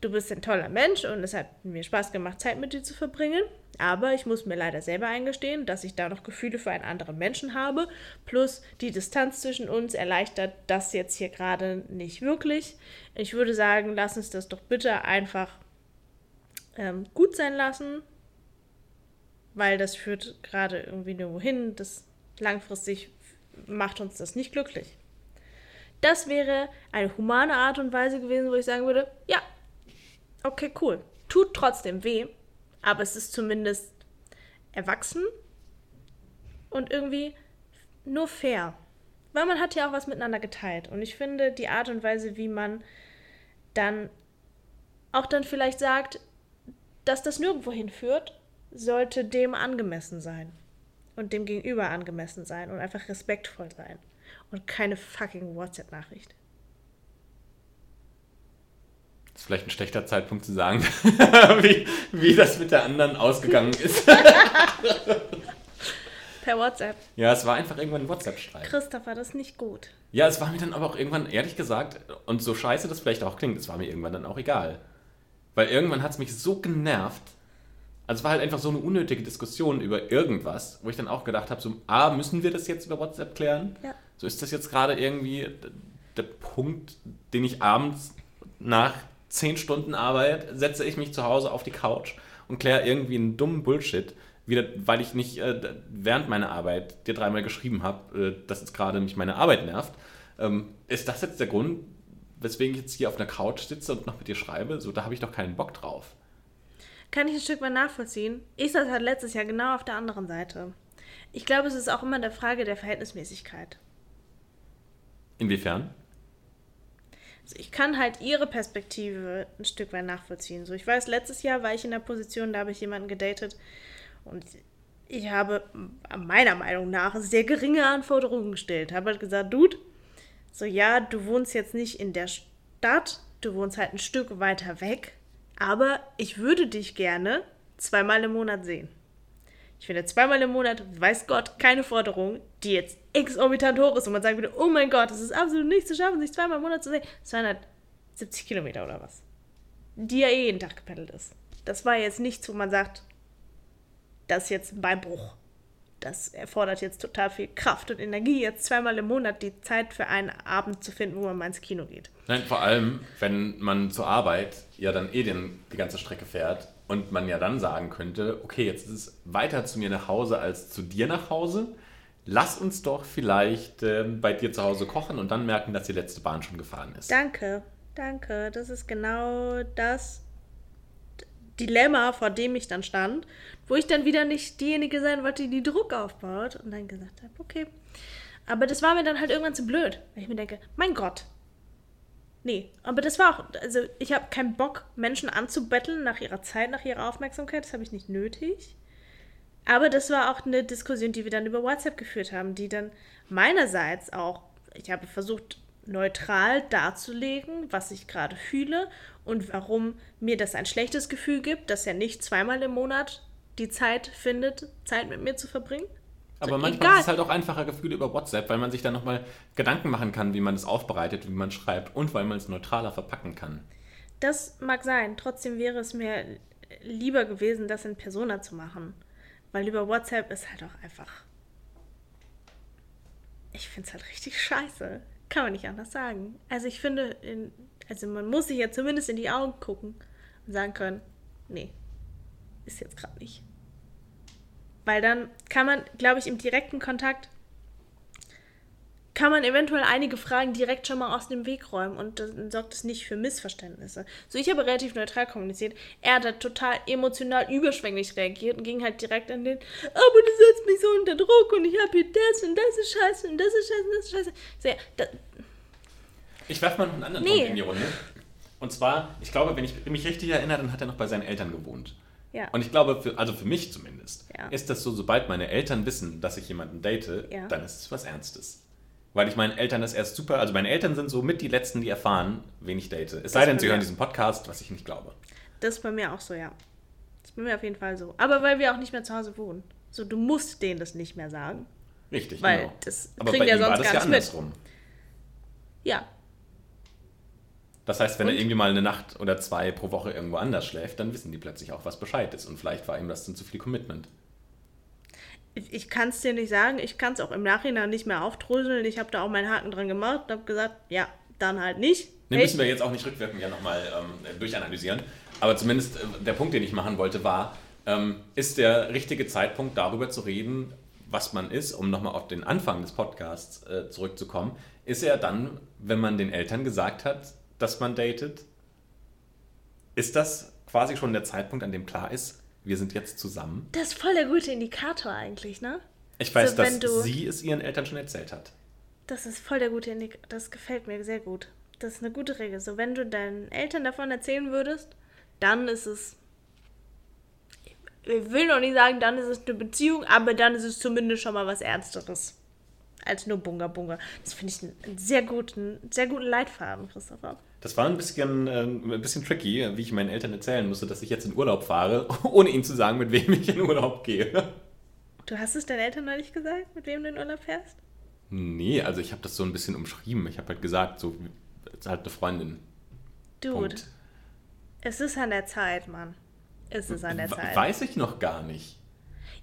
du bist ein toller Mensch und es hat mir Spaß gemacht, Zeit mit dir zu verbringen. Aber ich muss mir leider selber eingestehen, dass ich da noch Gefühle für einen anderen Menschen habe. Plus die Distanz zwischen uns erleichtert das jetzt hier gerade nicht wirklich. Ich würde sagen, lass uns das doch bitte einfach ähm, gut sein lassen, weil das führt gerade irgendwie nirgendwo hin. Das langfristig macht uns das nicht glücklich. Das wäre eine humane Art und Weise gewesen, wo ich sagen würde, ja, okay, cool. Tut trotzdem weh, aber es ist zumindest erwachsen und irgendwie nur fair. Weil man hat ja auch was miteinander geteilt. Und ich finde, die Art und Weise, wie man dann auch dann vielleicht sagt, dass das nirgendwo hinführt, sollte dem angemessen sein. Und dem Gegenüber angemessen sein und einfach respektvoll sein. Und keine fucking WhatsApp-Nachricht. Das ist vielleicht ein schlechter Zeitpunkt zu sagen, wie, wie das mit der anderen ausgegangen ist. Per WhatsApp. Ja, es war einfach irgendwann ein WhatsApp-Streit. Christopher, das ist nicht gut. Ja, es war mir dann aber auch irgendwann, ehrlich gesagt, und so scheiße das vielleicht auch klingt, es war mir irgendwann dann auch egal. Weil irgendwann hat es mich so genervt. Also es war halt einfach so eine unnötige Diskussion über irgendwas, wo ich dann auch gedacht habe, so, ah, müssen wir das jetzt über WhatsApp klären? Ja. So ist das jetzt gerade irgendwie der Punkt, den ich abends nach zehn Stunden Arbeit setze ich mich zu Hause auf die Couch und kläre irgendwie einen dummen Bullshit, wieder, weil ich nicht äh, während meiner Arbeit dir dreimal geschrieben habe, äh, dass jetzt gerade mich meine Arbeit nervt. Ähm, ist das jetzt der Grund, weswegen ich jetzt hier auf einer Couch sitze und noch mit dir schreibe? So, da habe ich doch keinen Bock drauf. Kann ich ein Stück weit nachvollziehen. Ich saß halt letztes Jahr genau auf der anderen Seite. Ich glaube, es ist auch immer eine Frage der Verhältnismäßigkeit. Inwiefern? Also ich kann halt ihre Perspektive ein Stück weit nachvollziehen. So, ich weiß, letztes Jahr war ich in der Position, da habe ich jemanden gedatet und ich habe meiner Meinung nach sehr geringe Anforderungen gestellt. Habe halt gesagt, Dude, so ja, du wohnst jetzt nicht in der Stadt, du wohnst halt ein Stück weiter weg, aber ich würde dich gerne zweimal im Monat sehen. Ich finde zweimal im Monat, weiß Gott, keine Forderung, die jetzt exorbitant hoch ist und man sagt wieder, oh mein Gott, es ist absolut nicht zu schaffen, sich zweimal im Monat zu sehen. 270 Kilometer oder was. Die ja eh jeden Tag gependelt ist. Das war jetzt nichts, wo man sagt, das ist jetzt ein Beinbruch. Das erfordert jetzt total viel Kraft und Energie, jetzt zweimal im Monat die Zeit für einen Abend zu finden, wo man mal ins Kino geht. Nein, vor allem, wenn man zur Arbeit ja dann eh den, die ganze Strecke fährt und man ja dann sagen könnte, okay, jetzt ist es weiter zu mir nach Hause als zu dir nach Hause. Lass uns doch vielleicht äh, bei dir zu Hause kochen und dann merken, dass die letzte Bahn schon gefahren ist. Danke, danke. Das ist genau das Dilemma, vor dem ich dann stand, wo ich dann wieder nicht diejenige sein wollte, die Druck aufbaut und dann gesagt habe, okay. Aber das war mir dann halt irgendwann zu blöd, weil ich mir denke, mein Gott, Nee, aber das war auch, also ich habe keinen Bock, Menschen anzubetteln nach ihrer Zeit, nach ihrer Aufmerksamkeit, das habe ich nicht nötig. Aber das war auch eine Diskussion, die wir dann über WhatsApp geführt haben, die dann meinerseits auch, ich habe versucht, neutral darzulegen, was ich gerade fühle und warum mir das ein schlechtes Gefühl gibt, dass er nicht zweimal im Monat die Zeit findet, Zeit mit mir zu verbringen. Aber manchmal Egal. ist es halt auch einfacher Gefühle über WhatsApp, weil man sich dann nochmal Gedanken machen kann, wie man es aufbereitet, wie man schreibt und weil man es neutraler verpacken kann. Das mag sein. Trotzdem wäre es mir lieber gewesen, das in Persona zu machen. Weil über WhatsApp ist halt auch einfach. Ich finde es halt richtig scheiße. Kann man nicht anders sagen. Also ich finde, in, also man muss sich ja zumindest in die Augen gucken und sagen können, nee, ist jetzt gerade nicht. Weil dann kann man, glaube ich, im direkten Kontakt kann man eventuell einige Fragen direkt schon mal aus dem Weg räumen und dann sorgt es nicht für Missverständnisse. So, ich habe relativ neutral kommuniziert. Er hat total emotional überschwänglich reagiert und ging halt direkt an den, aber du setzt mich so unter Druck und ich habe hier das und das ist scheiße und das ist scheiße und das ist scheiße. So, ja, da, ich werfe mal noch einen anderen nee. Punkt in die Runde. Und zwar, ich glaube, wenn ich mich richtig erinnere, dann hat er noch bei seinen Eltern gewohnt. Ja. Und ich glaube, für, also für mich zumindest, ja. ist das so, sobald meine Eltern wissen, dass ich jemanden date, ja. dann ist es was Ernstes. Weil ich meinen Eltern das erst super, also meine Eltern sind so mit die Letzten, die erfahren, wen ich date. Es das sei denn, sie hören diesen Podcast, was ich nicht glaube. Das ist bei mir auch so, ja. Das ist bei mir auf jeden Fall so. Aber weil wir auch nicht mehr zu Hause wohnen. So, du musst denen das nicht mehr sagen. Richtig, weil genau. das Aber kriegen bei ja sonst war das gar ja andersrum. Mit. Ja, das heißt, wenn und? er irgendwie mal eine Nacht oder zwei pro Woche irgendwo anders schläft, dann wissen die plötzlich auch, was Bescheid ist. Und vielleicht war ihm das dann zu viel Commitment. Ich, ich kann es dir nicht sagen. Ich kann es auch im Nachhinein nicht mehr aufdröseln. Ich habe da auch meinen Haken dran gemacht und habe gesagt, ja, dann halt nicht. Den müssen wir jetzt auch nicht rückwirkend ja nochmal ähm, durchanalysieren. Aber zumindest äh, der Punkt, den ich machen wollte, war, ähm, ist der richtige Zeitpunkt, darüber zu reden, was man ist, um nochmal auf den Anfang des Podcasts äh, zurückzukommen, ist er dann, wenn man den Eltern gesagt hat, dass man datet? Ist das quasi schon der Zeitpunkt, an dem klar ist, wir sind jetzt zusammen? Das ist voll der gute Indikator eigentlich, ne? Ich weiß, so, dass du, sie es ihren Eltern schon erzählt hat. Das ist voll der gute Indikator. Das gefällt mir sehr gut. Das ist eine gute Regel. So, wenn du deinen Eltern davon erzählen würdest, dann ist es ich will noch nicht sagen, dann ist es eine Beziehung, aber dann ist es zumindest schon mal was Ernsteres. Als nur Bunga Bunga. Das finde ich einen sehr guten, sehr guten Leitfaden, Christopher. Das war ein bisschen, äh, ein bisschen tricky, wie ich meinen Eltern erzählen musste, dass ich jetzt in Urlaub fahre, ohne ihnen zu sagen, mit wem ich in Urlaub gehe. Du hast es deinen Eltern neulich gesagt, mit wem du in Urlaub fährst? Nee, also ich habe das so ein bisschen umschrieben. Ich habe halt gesagt, so, halt eine Freundin. Dude, Punkt. es ist an der Zeit, Mann. Es ist an der We- Zeit. Weiß ich noch gar nicht.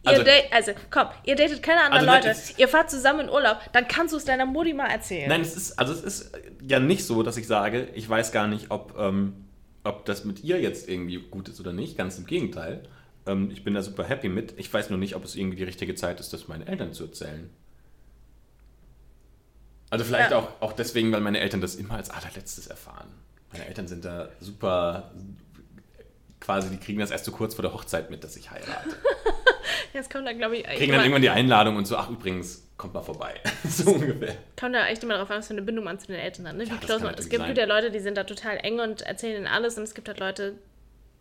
Ihr Also- also komm, ihr datet keine anderen Also, Leute. Ihr fahrt zusammen in Urlaub, dann kannst du es deiner Mutti mal erzählen. Nein, es ist, also es ist ja nicht so, dass ich sage, ich weiß gar nicht, ob, ähm, ob das mit ihr jetzt irgendwie gut ist oder nicht. Ganz im Gegenteil. Ähm, ich bin da super happy mit. Ich weiß nur nicht, ob es irgendwie die richtige Zeit ist, das meinen Eltern zu erzählen. Also vielleicht Ja. auch, auch deswegen, weil meine Eltern das immer als allerletztes erfahren. Meine Eltern sind da super, quasi, die kriegen das erst so kurz vor der Hochzeit mit, dass ich heirate. Jetzt kommt da, glaube ich, Kriegen dann immer, irgendwann die Einladung und so, ach übrigens, kommt mal vorbei. so ungefähr. kommt da echt immer darauf an, was für eine Bindung man zu den Eltern hat. Ne? Ja, man, es gibt ja Leute, die sind da total eng und erzählen ihnen alles und es gibt halt Leute,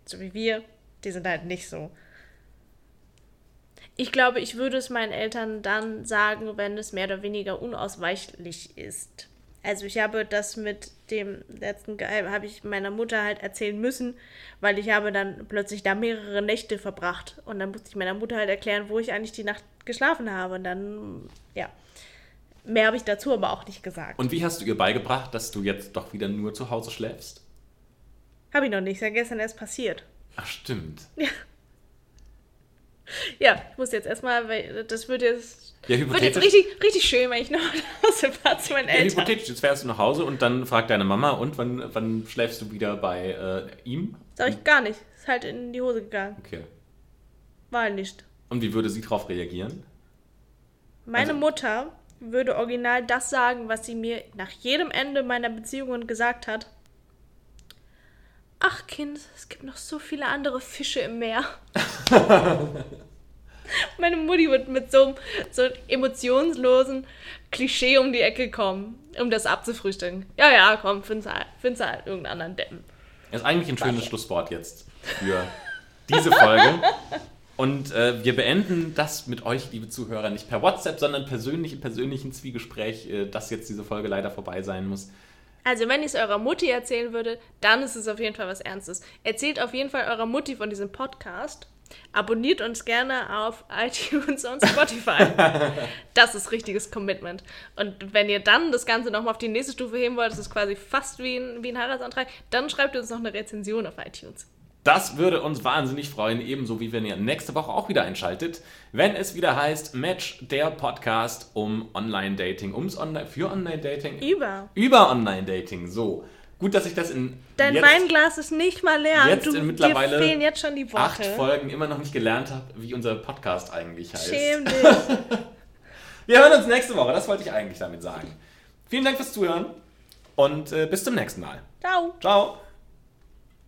so wie wir, die sind halt nicht so. Ich glaube, ich würde es meinen Eltern dann sagen, wenn es mehr oder weniger unausweichlich ist. Also ich habe das mit dem letzten Geheim, habe ich meiner Mutter halt erzählen müssen, weil ich habe dann plötzlich da mehrere Nächte verbracht und dann musste ich meiner Mutter halt erklären, wo ich eigentlich die Nacht geschlafen habe und dann, ja, mehr habe ich dazu aber auch nicht gesagt. Und wie hast du ihr beigebracht, dass du jetzt doch wieder nur zu Hause schläfst? habe ich noch nicht, ist ja gestern erst passiert. Ach, stimmt. Ja, ich muss jetzt erstmal, weil das wird jetzt, Ja, wird jetzt hypothetisch, richtig, richtig schön, wenn ich noch nach Hause fahre zu meinen ja, Eltern. hypothetisch, jetzt fährst du nach Hause und dann fragt deine Mama, und wann, wann schläfst du wieder bei äh, ihm? Sag ich gar nicht. Ist halt in die Hose gegangen. Okay. War halt nicht. Und wie würde sie darauf reagieren? Meine Also- Mutter würde original das sagen, was sie mir nach jedem Ende meiner Beziehungen gesagt hat. Ach Kind, es gibt noch so viele andere Fische im Meer. Meine Mutti wird mit so einem, so emotionslosen Klischee um die Ecke kommen, um das abzufrühstücken. Ja, ja, komm, find's halt, find's halt irgendeinen anderen Deppen. Das ist eigentlich ein schönes Schlusswort jetzt für diese Folge. Und äh, wir beenden das mit euch, liebe Zuhörer, nicht per WhatsApp, sondern persönlich im persönlichen Zwiegespräch, äh, dass jetzt diese Folge leider vorbei sein muss. Also, wenn ich es eurer Mutti erzählen würde, dann ist es auf jeden Fall was Ernstes. Erzählt auf jeden Fall eurer Mutti von diesem Podcast. Abonniert uns gerne auf iTunes und Spotify. das ist richtiges Commitment. Und wenn ihr dann das Ganze nochmal auf die nächste Stufe heben wollt, das ist quasi fast wie ein, wie ein Heiratsantrag, dann schreibt ihr uns noch eine Rezension auf iTunes. Das würde uns wahnsinnig freuen, ebenso wie wenn ihr nächste Woche auch wieder einschaltet, wenn es wieder heißt Match, der Podcast um Online-Dating, ums Online, für Online-Dating, Über. über Online-Dating. So, gut, dass ich das in Dein jetzt Weinglas ist nicht mal leer. jetzt du, in mittlerweile dir fehlen jetzt schon die acht Worte. Folgen immer noch nicht gelernt habe, wie unser Podcast eigentlich heißt. Schäm dich. Wir hören uns nächste Woche, das wollte ich eigentlich damit sagen. Vielen Dank fürs Zuhören und äh, bis zum nächsten Mal. Ciao. Ciao.